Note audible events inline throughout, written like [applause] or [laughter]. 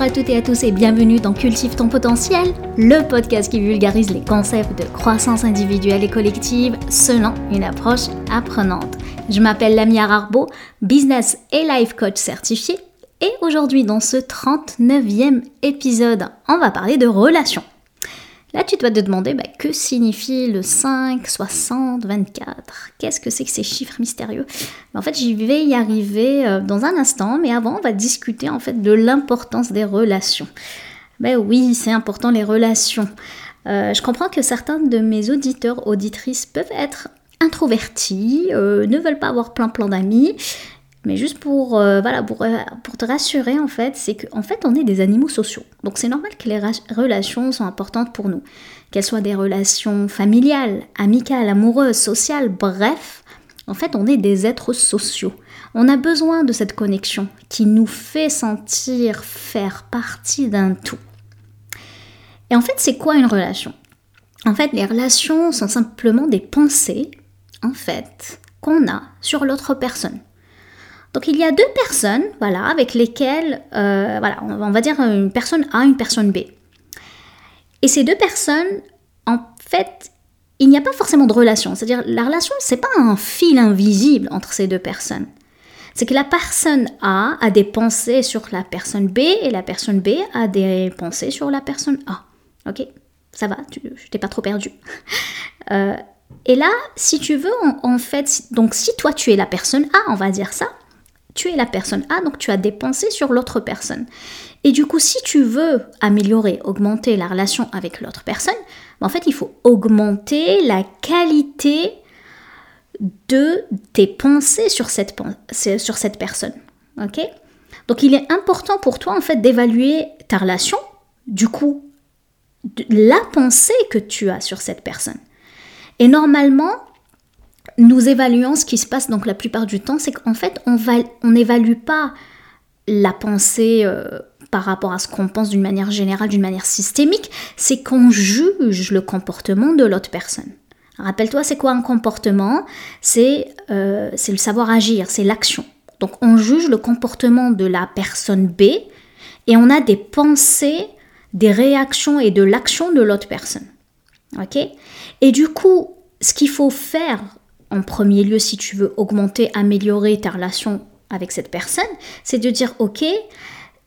Bonjour à toutes et à tous et bienvenue dans Cultive ton potentiel, le podcast qui vulgarise les concepts de croissance individuelle et collective selon une approche apprenante. Je m'appelle Lamia Arbo, business et life coach certifié et aujourd'hui dans ce 39e épisode, on va parler de relations. Là, tu dois te demander bah, que signifie le 5, 60, 24 Qu'est-ce que c'est que ces chiffres mystérieux? En fait, j'y vais y arriver euh, dans un instant, mais avant, on va discuter en fait de l'importance des relations. Ben oui, c'est important les relations. Euh, je comprends que certains de mes auditeurs, auditrices peuvent être introvertis, euh, ne veulent pas avoir plein plein d'amis mais juste pour, euh, voilà, pour, euh, pour, te rassurer, en fait, c'est qu'en fait, on est des animaux sociaux. Donc c'est normal que les relations sont importantes pour nous. Qu'elles soient des relations familiales, amicales, amoureuses, sociales, bref, en fait, on est des êtres sociaux. On a besoin de cette connexion qui nous fait sentir faire partie d'un tout. Et en fait, c'est quoi une relation? En fait, les relations sont simplement des pensées, en fait, qu'on a sur l'autre personne. Donc il y a deux personnes, voilà, avec lesquelles, euh, voilà, on va dire une personne A, une personne B. Et ces deux personnes, en fait, il n'y a pas forcément de relation. C'est-à-dire, la relation, c'est pas un fil invisible entre ces deux personnes. C'est que la personne A a des pensées sur la personne B et la personne B a des pensées sur la personne A. Ok? Ça va, tu, je t'ai pas trop perdu. Euh, et là, si tu veux, en fait, donc si toi tu es la personne A, on va dire ça, tu es la personne A, donc tu as des pensées sur l'autre personne. Et du coup, si tu veux améliorer, augmenter la relation avec l'autre personne, ben, en fait, il faut augmenter la qualité de tes pensées sur cette, sur cette personne. Ok? Donc, il est important pour toi, en fait, d'évaluer ta relation, du coup, la pensée que tu as sur cette personne. Et normalement, nous évaluons ce qui se passe donc la plupart du temps, c'est qu'en fait, on n'évalue pas la pensée euh, par rapport à ce qu'on pense d'une manière générale, d'une manière systémique, c'est qu'on juge le comportement de l'autre personne. Rappelle-toi, c'est quoi un comportement? Euh, C'est le savoir agir, c'est l'action. Donc on juge le comportement de la personne B et on a des pensées, des réactions et de l'action de l'autre personne. Ok? Et du coup, ce qu'il faut faire en premier lieu, si tu veux augmenter, améliorer ta relation avec cette personne, c'est de dire, ok,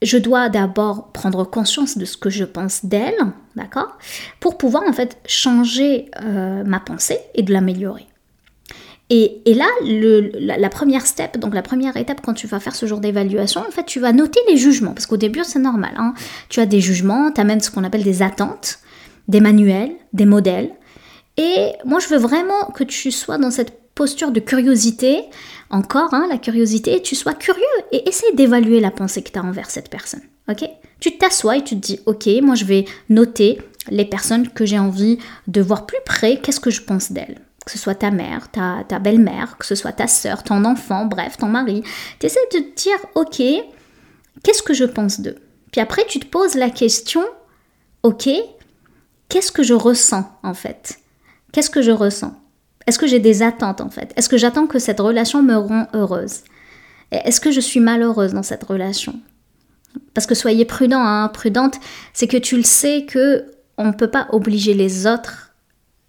je dois d'abord prendre conscience de ce que je pense d'elle, d'accord Pour pouvoir en fait changer euh, ma pensée et de l'améliorer. Et, là, la, première step, donc la première étape quand tu vas faire ce genre d'évaluation, en fait, tu vas noter les jugements, parce qu'au début, c'est normal. Hein. Tu as des jugements, tu même ce qu'on appelle des attentes, des manuels, des modèles. Et moi, je veux vraiment que tu sois dans cette posture de curiosité, encore hein, la curiosité, tu sois curieux et essaie d'évaluer la pensée que tu as envers cette personne. Ok? Tu t'assois et tu te dis, ok, moi je vais noter les personnes que j'ai envie de voir plus près, qu'est-ce que je pense d'elles? Que ce soit ta mère, ta, belle-mère, que ce soit ta soeur, ton enfant, bref, ton mari. Tu essaies de te dire, ok, qu'est-ce que je pense d'eux? Puis après, tu te poses la question, ok, qu'est-ce que je ressens en fait? Qu'est-ce que je ressens? Est-ce que j'ai des attentes en fait? Est-ce que j'attends que cette relation me rend heureuse? Est-ce que je suis malheureuse dans cette relation? Parce que soyez prudent, hein, prudente, c'est que tu le sais que on ne peut pas obliger les autres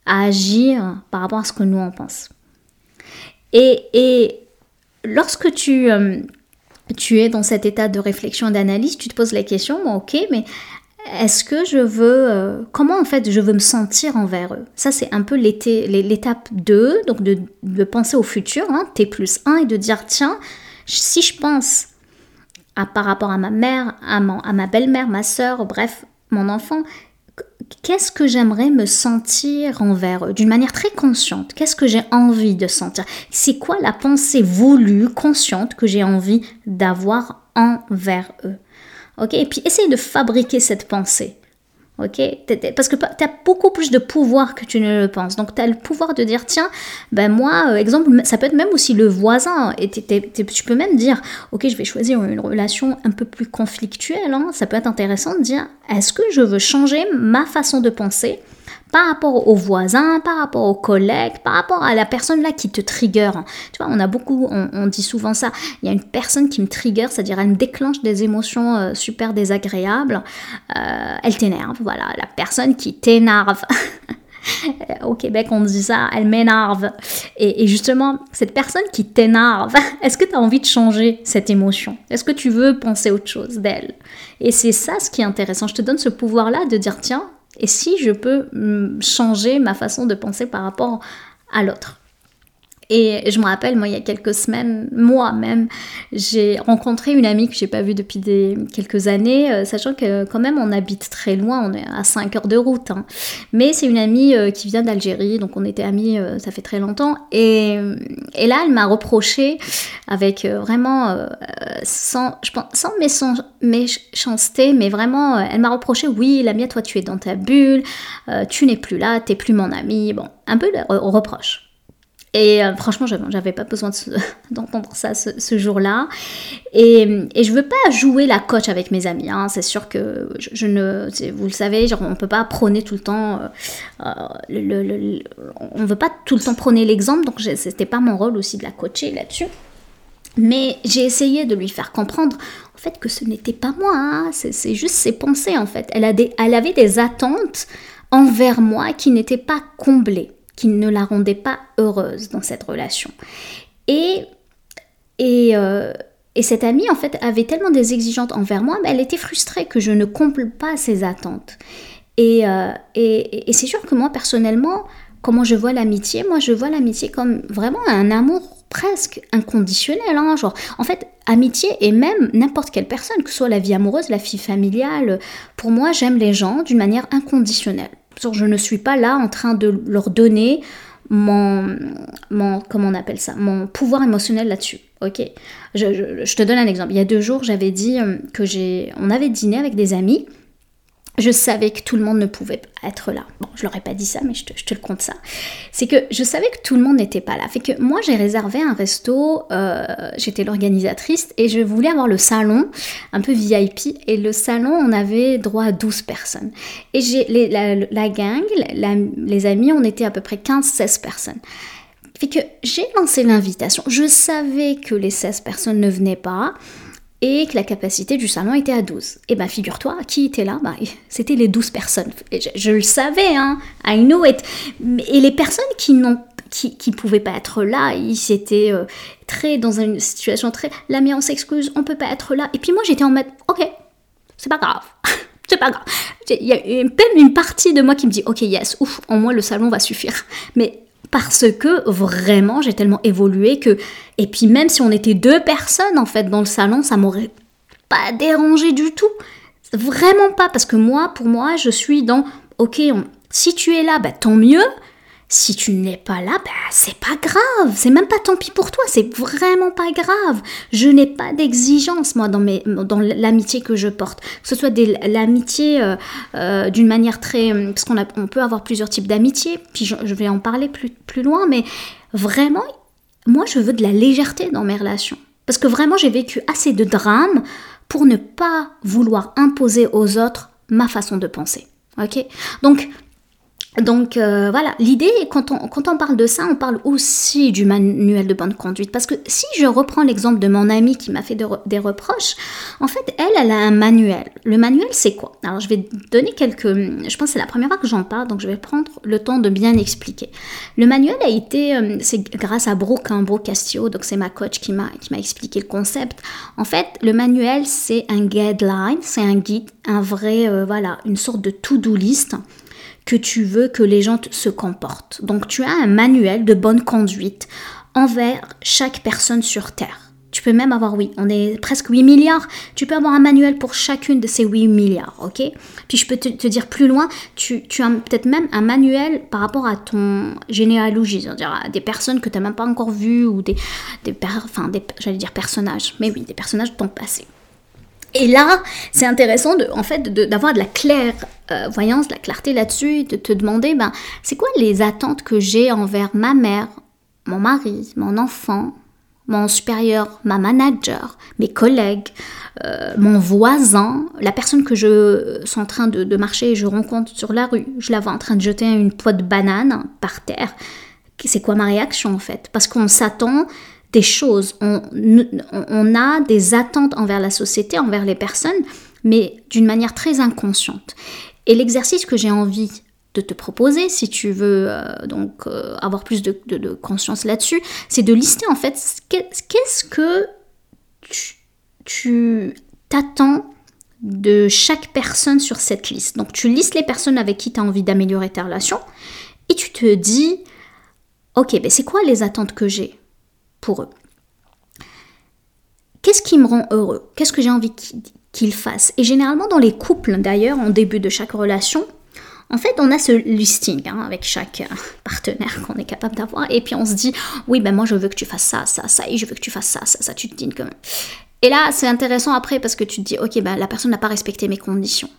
à agir par rapport à ce que nous on pense. Et, lorsque tu, euh, es dans cet état de réflexion, d'analyse, tu te poses la question, bon, ok, mais est-ce que je veux, euh, comment en fait je veux me sentir envers eux? Ça c'est un peu l'étape 2, donc de, penser au futur, hein, T plus 1, et de dire tiens, si je pense à, par rapport à ma mère, à, à ma belle-mère, ma soeur, bref, mon enfant, qu'est-ce que j'aimerais me sentir envers eux? D'une manière très consciente Qu'est-ce que j'ai envie de sentir? C'est quoi la pensée voulue, consciente que j'ai envie d'avoir envers eux? Ok Et puis essaye de fabriquer cette pensée. Ok Parce que tu as beaucoup plus de pouvoir que tu ne le penses. Donc tu as le pouvoir de dire tiens, ben moi, euh, exemple, ça peut être même aussi le voisin. Et tu peux même dire ok, je vais choisir une relation un peu plus conflictuelle. Hein. Ça peut être intéressant de dire est-ce que je veux changer ma façon de penser par rapport aux voisins, par rapport aux collègues, par rapport à la personne là qui te trigger. Tu vois, on a beaucoup, on, dit souvent ça. Il y a une personne qui me trigger, c'est-à-dire elle me déclenche des émotions euh, super désagréables. Euh, elle t'énerve, voilà, la personne qui t'énerve. [laughs] Au Québec, on dit ça, elle m'énerve. Et, et, justement, cette personne qui t'énerve, [laughs] est-ce que tu as envie de changer cette émotion? Est-ce que tu veux penser autre chose d'elle? Et c'est ça ce qui est intéressant. Je te donne ce pouvoir-là de dire, tiens, et si je peux mm, changer ma façon de penser par rapport à l'autre? Et je me rappelle, moi, il y a quelques semaines, moi-même, j'ai rencontré une amie que j'ai pas vue depuis des, quelques années, euh, sachant que quand même on habite très loin, on est à 5 heures de route. Hein. Mais c'est une amie euh, qui vient d'Algérie, donc on était amis, euh, ça fait très longtemps. Et, là, elle m'a reproché, avec vraiment, sans, je pense, sans méchanceté, mais vraiment, elle m'a reproché, oui, la mienne, toi, tu es dans ta bulle, tu n'es plus là, t'es plus mon amie. Bon, un peu de reproche. Et euh, franchement, j'avais pas besoin [laughs] d'entendre ça ce, jour-là. Et, et, je veux pas jouer la coach avec mes amis. Hein. C'est sûr que je, ne, vous le savez, genre, on peut pas prôner tout le temps. Euh, euh, le, on veut pas tout le temps prôner l'exemple, donc c'était pas mon rôle aussi de la coacher là-dessus. Mais j'ai essayé de lui faire comprendre en fait que ce n'était pas moi, hein. c'est juste ses pensées en fait. Elle, elle avait des attentes envers moi qui n'étaient pas comblées qui ne la rendait pas heureuse dans cette relation. Et, et, euh, et cette amie, en fait, avait tellement des exigences envers moi, mais elle était frustrée que je ne comble pas ses attentes. Et, euh, et, et c'est sûr que moi, personnellement, comment je vois l'amitié Moi, je vois l'amitié comme vraiment un amour presque inconditionnel. Hein, genre, en fait, amitié et même n'importe quelle personne, que ce soit la vie amoureuse, la vie familiale, pour moi, j'aime les gens d'une manière inconditionnelle. Je ne suis pas là en train de leur donner mon, mon comment on appelle ça, mon pouvoir émotionnel là-dessus. Ok, je, te donne un exemple. Il y a deux jours, j'avais dit euh, que j'ai, on avait dîné avec des amis je savais que tout le monde ne pouvait être là. Bon, je leur ai pas dit ça, mais je te, le compte ça. C'est que je savais que tout le monde n'était pas là. Fait que moi, j'ai réservé un resto, euh, j'étais l'organisatrice, et je voulais avoir le salon, un peu VIP, et le salon, on avait droit à 12 personnes. Et j'ai la, gang, les amis, on était à peu près 15-16 personnes. Fait que j'ai lancé l'invitation. Je savais que les 16 personnes ne venaient pas et que la capacité du salon était à 12. Et ben figure-toi, qui était là? Bah, [laughs] C'était les 12 personnes. je, le savais, hein, I know it. Et les personnes qui n'ont qui, qui pouvaient pas être là, ils étaient euh, très dans une situation très la on s'excuse, on peut pas être là. Et puis moi j'étais en mode OK, c'est pas grave. [laughs] c'est pas grave. Il y a même une partie de moi qui me dit OK, yes, ouf, en moi le salon va suffire. Mais parce que vraiment j'ai tellement évolué que et puis même si on était deux personnes en fait dans le salon ça m'aurait pas dérangé du tout. Vraiment pas parce que moi pour moi je suis dans ok si tu es là bah tant mieux si tu n'es pas là, bah, c'est pas grave, c'est même pas tant pis pour toi, c'est vraiment pas grave. Je n'ai pas d'exigence, moi, dans, l'amitié que je porte. Que ce soit l'amitié euh, euh, d'une manière très... Parce qu'on on peut avoir plusieurs types d'amitié, puis je, vais en parler plus, plus loin, mais vraiment, moi, je veux de la légèreté dans mes relations. Parce que vraiment, j'ai vécu assez de drames pour ne pas vouloir imposer aux autres ma façon de penser. Ok? Donc, donc euh, voilà, l'idée, quand on, quand on parle de ça, on parle aussi du manuel de bonne conduite. Parce que si je reprends l'exemple de mon amie qui m'a fait des reproches, en fait, elle, elle a un manuel. Le manuel, c'est quoi? Alors, je vais donner quelques... Je pense que c'est la première fois que j'en parle, donc je vais prendre le temps de bien expliquer. Le manuel a été... Euh, c'est grâce à Brooke, hein, Brooke Castillo, donc c'est ma coach qui m'a expliqué le concept. En fait, le manuel, c'est un guideline, c'est un guide, un vrai... Euh, voilà, une sorte de to-do list que tu veux que les gens se comportent. Donc tu as un manuel de bonne conduite envers chaque personne sur Terre. Tu peux même avoir, oui, on est presque 8 milliards. Tu peux avoir un manuel pour chacune de ces 8 milliards, ok? Puis je peux te, dire plus loin, tu, as peut-être même un manuel par rapport à ton généalogie, c'est-à-dire à des personnes que tu n'as même pas encore vues ou des, des, enfin, des j'allais dire personnages, mais oui, des personnages de ton passé. Et là, c'est intéressant de, en fait, d'avoir de, la clairvoyance, euh, de la clarté là-dessus, de te demander, ben, c'est quoi les attentes que j'ai envers ma mère, mon mari, mon enfant, mon supérieur, ma manager, mes collègues, euh, mon voisin, la personne que je suis en train de, marcher et je rencontre sur la rue, je la vois en train de jeter une poids de banane par terre. C'est quoi ma réaction en fait? Parce qu'on s'attend des choses, on, a des attentes envers la société, envers les personnes, mais d'une manière très inconsciente. Et l'exercice que j'ai envie de te proposer, si tu veux euh, donc euh, avoir plus de, conscience là-dessus, c'est de lister en fait qu'est-ce que tu t'attends de chaque personne sur cette liste. Donc tu listes les personnes avec qui tu as envie d'améliorer ta relation et tu te dis, ok, ben c'est quoi les attentes que j'ai? Pour eux. Qu'est-ce qui me rend heureux? Qu'est-ce que j'ai envie qu'ils fassent Et généralement dans les couples d'ailleurs, en début de chaque relation, en fait, on a ce listing hein, avec chaque euh, partenaire qu'on est capable d'avoir, et puis on se dit, oui, ben moi je veux que tu fasses ça, ça, ça, et je veux que tu fasses ça, ça, ça, tu te dis comme. Et là, c'est intéressant après parce que tu te dis, ok, ben la personne n'a pas respecté mes conditions.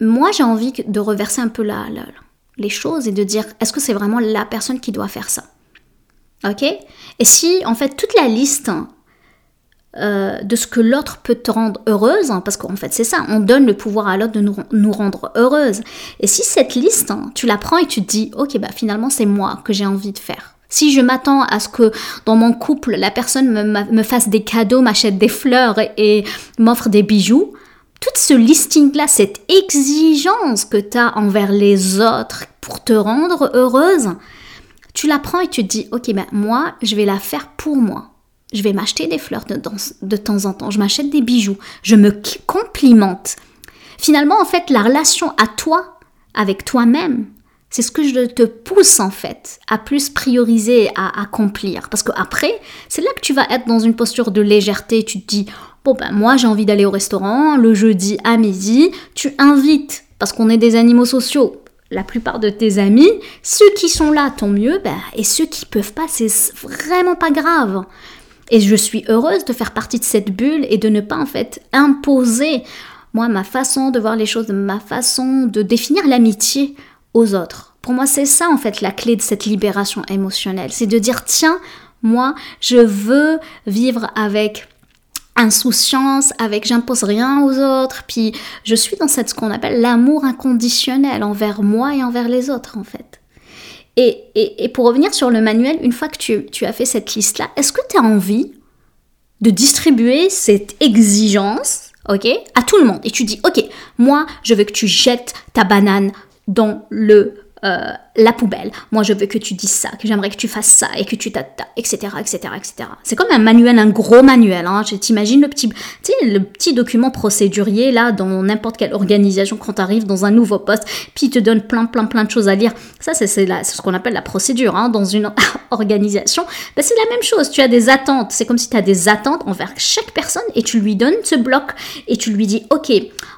Moi, j'ai envie de reverser un peu la, les choses et de dire, est-ce que c'est vraiment la personne qui doit faire ça? Ok? Et si, en fait, toute la liste euh, de ce que l'autre peut te rendre heureuse, hein, parce qu'en fait c'est ça, on donne le pouvoir à l'autre de nous, rendre heureuse. Et si cette liste, hein, tu la prends et tu te dis, ok, bah finalement c'est moi que j'ai envie de faire. Si je m'attends à ce que dans mon couple, la personne me, fasse des cadeaux, m'achète des fleurs et, m'offre des bijoux, tout ce listing-là, cette exigence que tu as envers les autres pour te rendre heureuse, tu la prends et tu te dis, ok, ben moi, je vais la faire pour moi. Je vais m'acheter des fleurs de, temps en temps, je m'achète des bijoux, je me complimente. Finalement, en fait, la relation à toi, avec toi-même, c'est ce que je te pousse en fait à plus prioriser, à accomplir. Parce qu'après, c'est là que tu vas être dans une posture de légèreté. Tu te dis, bon ben moi j'ai envie d'aller au restaurant le jeudi à midi. Tu invites, parce qu'on est des animaux sociaux, la plupart de tes amis. Ceux qui sont là, tant mieux. Ben, et ceux qui peuvent pas, c'est vraiment pas grave. Et je suis heureuse de faire partie de cette bulle et de ne pas en fait imposer moi ma façon de voir les choses, ma façon de définir l'amitié aux autres. Pour moi, c'est ça en fait la clé de cette libération émotionnelle, c'est de dire tiens, moi, je veux vivre avec insouciance, avec j'impose rien aux autres, puis je suis dans cette ce qu'on appelle l'amour inconditionnel envers moi et envers les autres en fait. Et, pour revenir sur le manuel, une fois que tu, as fait cette liste-là, est-ce que tu as envie de distribuer cette exigence, ok, à tout le monde? Et tu dis, ok, moi, je veux que tu jettes ta banane dans le euh, la poubelle. Moi, je veux que tu dises ça, que j'aimerais que tu fasses ça et que tu t'attends, etc., etc., etc. C'est comme un manuel, un gros manuel. Hein. T'imagines le petit, le petit document procédurier là dans n'importe quelle organisation quand tu arrives dans un nouveau poste, puis il te donne plein, plein, plein de choses à lire. Ça, c'est ce qu'on appelle la procédure hein, dans une [laughs] organisation. Ben, c'est la même chose. Tu as des attentes. C'est comme si tu as des attentes envers chaque personne et tu lui donnes ce bloc et tu lui dis, ok,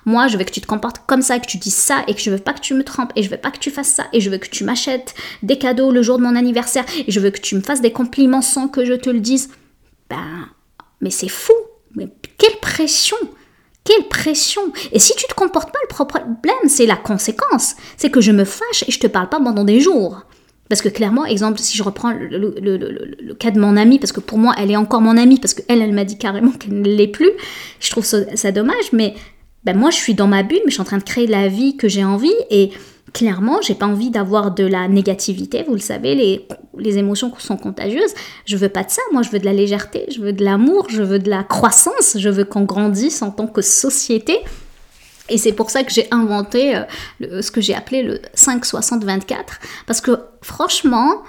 moi, je veux que tu te comportes comme ça, que tu dises ça et que je veux pas que tu me trompes et je veux pas que tu fasses ça et je veux que tu m'achètes des cadeaux le jour de mon anniversaire et je veux que tu me fasses des compliments sans que je te le dise. Ben, mais c'est fou. Mais quelle pression quelle pression Et si tu te comportes pas, le problème, c'est la conséquence. C'est que je me fâche et je te parle pas pendant des jours. Parce que clairement, exemple, si je reprends le, cas de mon amie, parce que pour moi, elle est encore mon amie, parce qu'elle, elle, m'a dit carrément qu'elle ne l'est plus, je trouve ça, dommage, mais ben moi, je suis dans ma bulle, mais je suis en train de créer la vie que j'ai envie, et clairement, j'ai pas envie d'avoir de la négativité. Vous le savez, les, les émotions sont contagieuses. Je veux pas de ça. Moi, je veux de la légèreté, je veux de l'amour, je veux de la croissance, je veux qu'on grandisse en tant que société. Et c'est pour ça que j'ai inventé euh, ce que j'ai appelé le 5-60-24. Parce que franchement,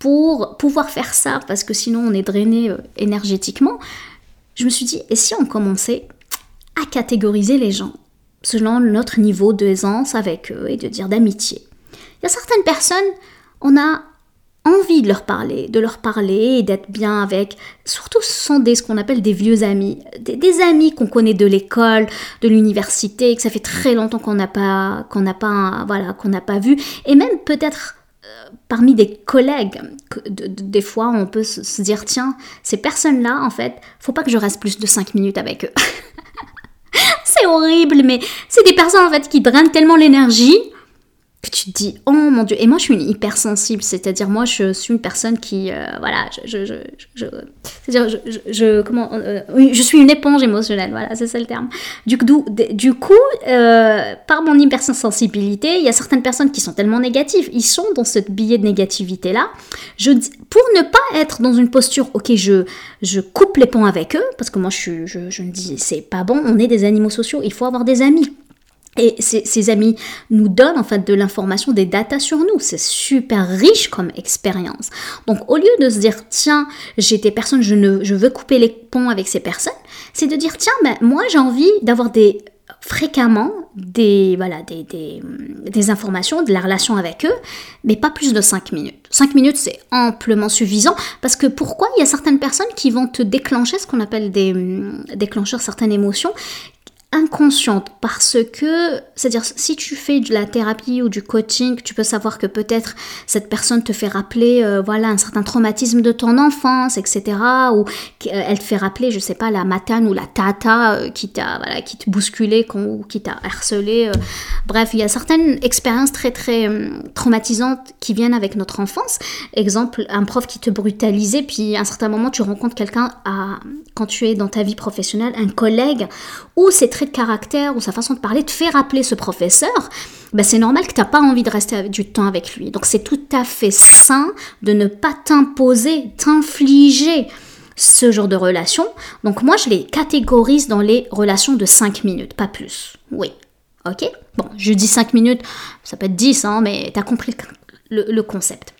pour pouvoir faire ça, parce que sinon on est drainé euh, énergétiquement, je me suis dit, et si on commençait à catégoriser les gens selon notre niveau d'aisance avec eux et de dire d'amitié. Il y a certaines personnes, on a envie de leur parler, de leur parler et d'être bien avec. Surtout, ce sont des, ce qu'on appelle des vieux amis, des, amis qu'on connaît de l'école, de l'université, que ça fait très longtemps qu'on n'a pas, qu'on pas, voilà, qu'on n'a pas vu, et même peut-être euh, parmi des collègues, des fois on peut se, se dire tiens, ces personnes-là, en fait, faut pas que je reste plus de 5 minutes avec eux. [laughs] c'est horrible, mais c'est des personnes en fait qui drainent tellement l'énergie que tu te dis oh mon dieu. Et moi je suis une hypersensible c'est-à-dire moi je suis une personne qui euh, voilà je, je, je, c'est-à-dire je, comment euh, je suis une éponge émotionnelle voilà c'est ça le terme. Du coup euh, par mon hypersensibilité il y a certaines personnes qui sont tellement négatives. Ils sont dans ce billet de négativité là je pour ne pas être dans une posture ok je je coupe les ponts avec eux parce que moi je je, je me dis c'est pas bon on est des animaux sociaux il faut avoir des amis et ces, amis nous donnent en fait de l'information, des datas sur nous. C'est super riche comme expérience. Donc au lieu de se dire tiens j'ai des personnes, je, ne, je veux couper les ponts avec ces personnes, c'est de dire tiens ben, moi j'ai envie d'avoir des fréquemment des, voilà, des, des, des, informations, de la relation avec eux, mais pas plus de 5 minutes. 5 minutes, c'est amplement suffisant parce que pourquoi il y a certaines personnes qui vont te déclencher ce qu'on appelle des déclencheurs certaines émotions inconsciente parce que, c'est-à-dire si tu fais de la thérapie ou du coaching, tu peux savoir que peut-être cette personne te fait rappeler euh, voilà un certain traumatisme de ton enfance, etc. Ou elle te fait rappeler, je sais pas, la matane ou la tata euh, qui t'a voilà, qui te bousculé ou qui t'a harcelé. Euh. Bref, il y a certaines expériences très très traumatisantes qui viennent avec notre enfance. Exemple, un prof qui te brutalisait, puis à un certain moment tu rencontres quelqu'un quand tu es dans ta vie professionnelle, un collègue, ou c'est très de caractère ou sa façon de parler te fait rappeler ce professeur, ben c'est normal que tu n'as pas envie de rester du temps avec lui. Donc c'est tout à fait sain de ne pas t'imposer, t'infliger ce genre de relation. Donc moi, je les catégorise dans les relations de 5 minutes, pas plus. Oui. Ok? Bon, je dis 5 minutes, ça peut être 10, hein, mais tu as compris le, concept.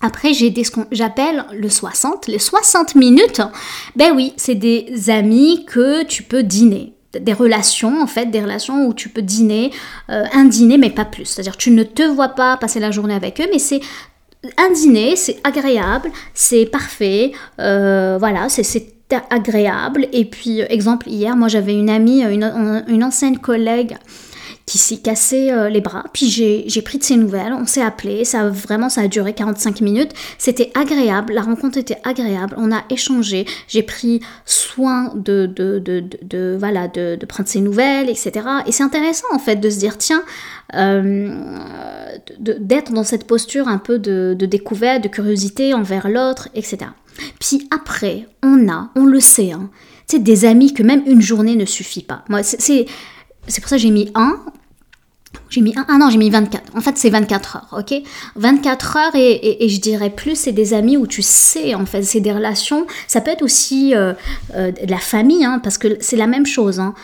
Après, j'ai ce que j'appelle le 60. Les 60 minutes, ben oui, c'est des amis que tu peux dîner des relations en fait, des relations où tu peux dîner, euh, un dîner mais pas plus. C'est-à-dire tu ne te vois pas passer la journée avec eux, mais c'est un dîner, c'est agréable, c'est parfait, euh, voilà, c'est agréable. Et puis exemple hier, moi j'avais une amie, une, une ancienne collègue qui s'est cassé euh, les bras. Puis j'ai pris de ses nouvelles, on s'est appelé, ça vraiment ça a duré 45 minutes. C'était agréable, la rencontre était agréable, on a échangé, j'ai pris soin de, de, de, de voilà, de, prendre ses nouvelles, etc. Et c'est intéressant en fait de se dire tiens, euh, d'être dans cette posture un peu de, découverte, de curiosité envers l'autre, etc. Puis après, on a, on le sait, hein, des amis que même une journée ne suffit pas. Moi, c'est c'est pour ça que j'ai mis un j'ai mis un, ah non, j'ai mis 24. En fait, c'est 24 heures, ok? 24 heures et, je dirais plus, c'est des amis où tu sais, en fait, c'est des relations. Ça peut être aussi euh, euh, de la famille, hein, parce que c'est la même chose. Hein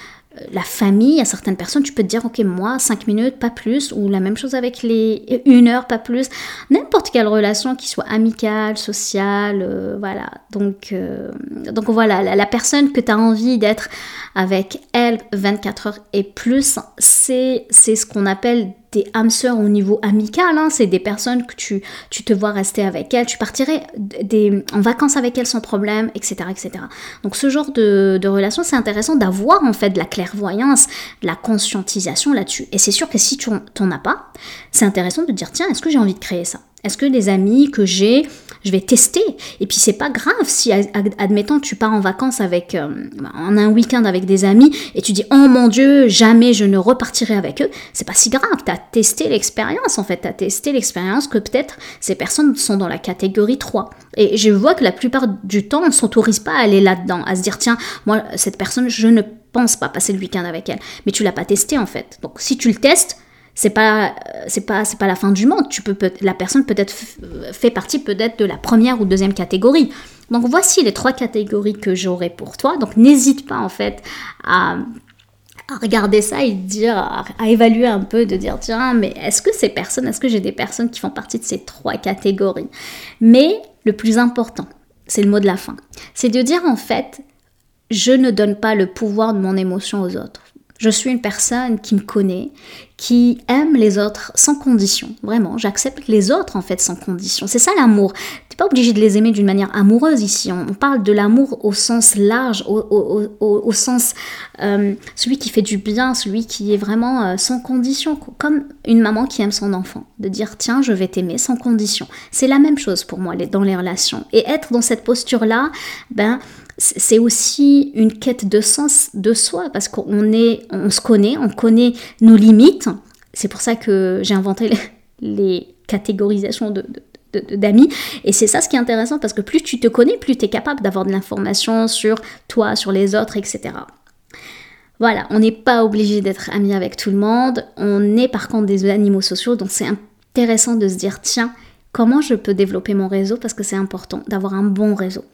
la famille, à certaines personnes, tu peux te dire, ok, moi, 5 minutes, pas plus, ou la même chose avec les une heure, pas plus. N'importe quelle relation qui soit amicale, sociale, euh, voilà. Donc, euh, donc voilà, la, personne que tu as envie d'être avec elle 24 heures et plus, c'est ce qu'on appelle des âmes sœurs au niveau amical, hein. c'est des personnes que tu, tu te vois rester avec elles, tu partirais des, en vacances avec elles sans problème, etc. etc. Donc ce genre de, de relation, c'est intéressant d'avoir en fait de la clairvoyance, de la conscientisation là-dessus. Et c'est sûr que si tu n'en as pas, c'est intéressant de dire, tiens, est-ce que j'ai envie de créer ça? Est-ce que les amis que j'ai je vais tester. Et puis c'est pas grave si, admettons, tu pars en vacances avec, euh, en un week-end avec des amis et tu dis, oh mon Dieu, jamais je ne repartirai avec eux. C'est pas si grave. Tu as testé l'expérience en fait. Tu as testé l'expérience que peut-être ces personnes sont dans la catégorie 3. Et je vois que la plupart du temps, on ne s'autorise pas à aller là-dedans, à se dire, tiens, moi, cette personne, je ne pense pas passer le week-end avec elle. Mais tu l'as pas testé en fait. Donc si tu le testes, c'est pas c'est pas c'est pas la fin du monde. Tu peux la personne peut-être fait partie peut-être de la première ou deuxième catégorie. Donc voici les trois catégories que j'aurai pour toi. Donc n'hésite pas en fait à, regarder ça et dire à, évaluer un peu de dire tiens mais est-ce que ces personnes est-ce que j'ai des personnes qui font partie de ces trois catégories? Mais le plus important c'est le mot de la fin c'est de dire en fait je ne donne pas le pouvoir de mon émotion aux autres je suis une personne qui me connaît, qui aime les autres sans condition. Vraiment, j'accepte les autres en fait sans condition. C'est ça l'amour. T'es pas obligé de les aimer d'une manière amoureuse ici. On parle de l'amour au sens large, au, sens euh, celui qui fait du bien, celui qui est vraiment euh, sans condition, comme une maman qui aime son enfant. De dire tiens, je vais t'aimer sans condition. C'est la même chose pour moi dans les relations. Et être dans cette posture là, ben c'est aussi une quête de sens de soi parce qu'on se connaît, on connaît nos limites. C'est pour ça que j'ai inventé les catégorisations de, d'amis. Et c'est ça ce qui est intéressant parce que plus tu te connais, plus tu es capable d'avoir de l'information sur toi, sur les autres, etc. Voilà, on n'est pas obligé d'être ami avec tout le monde. On est par contre des animaux sociaux, donc c'est intéressant de se dire tiens, comment je peux développer mon réseau parce que c'est important d'avoir un bon réseau.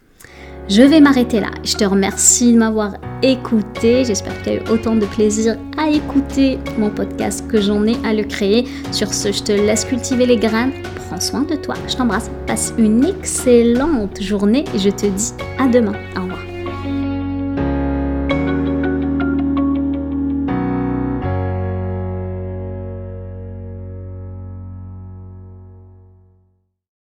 Je vais m'arrêter là. Je te remercie de m'avoir écouté. J'espère que tu as eu autant de plaisir à écouter mon podcast que j'en ai à le créer. Sur ce, je te laisse cultiver les graines. Prends soin de toi. Je t'embrasse. Passe une excellente journée et je te dis à demain. Au revoir.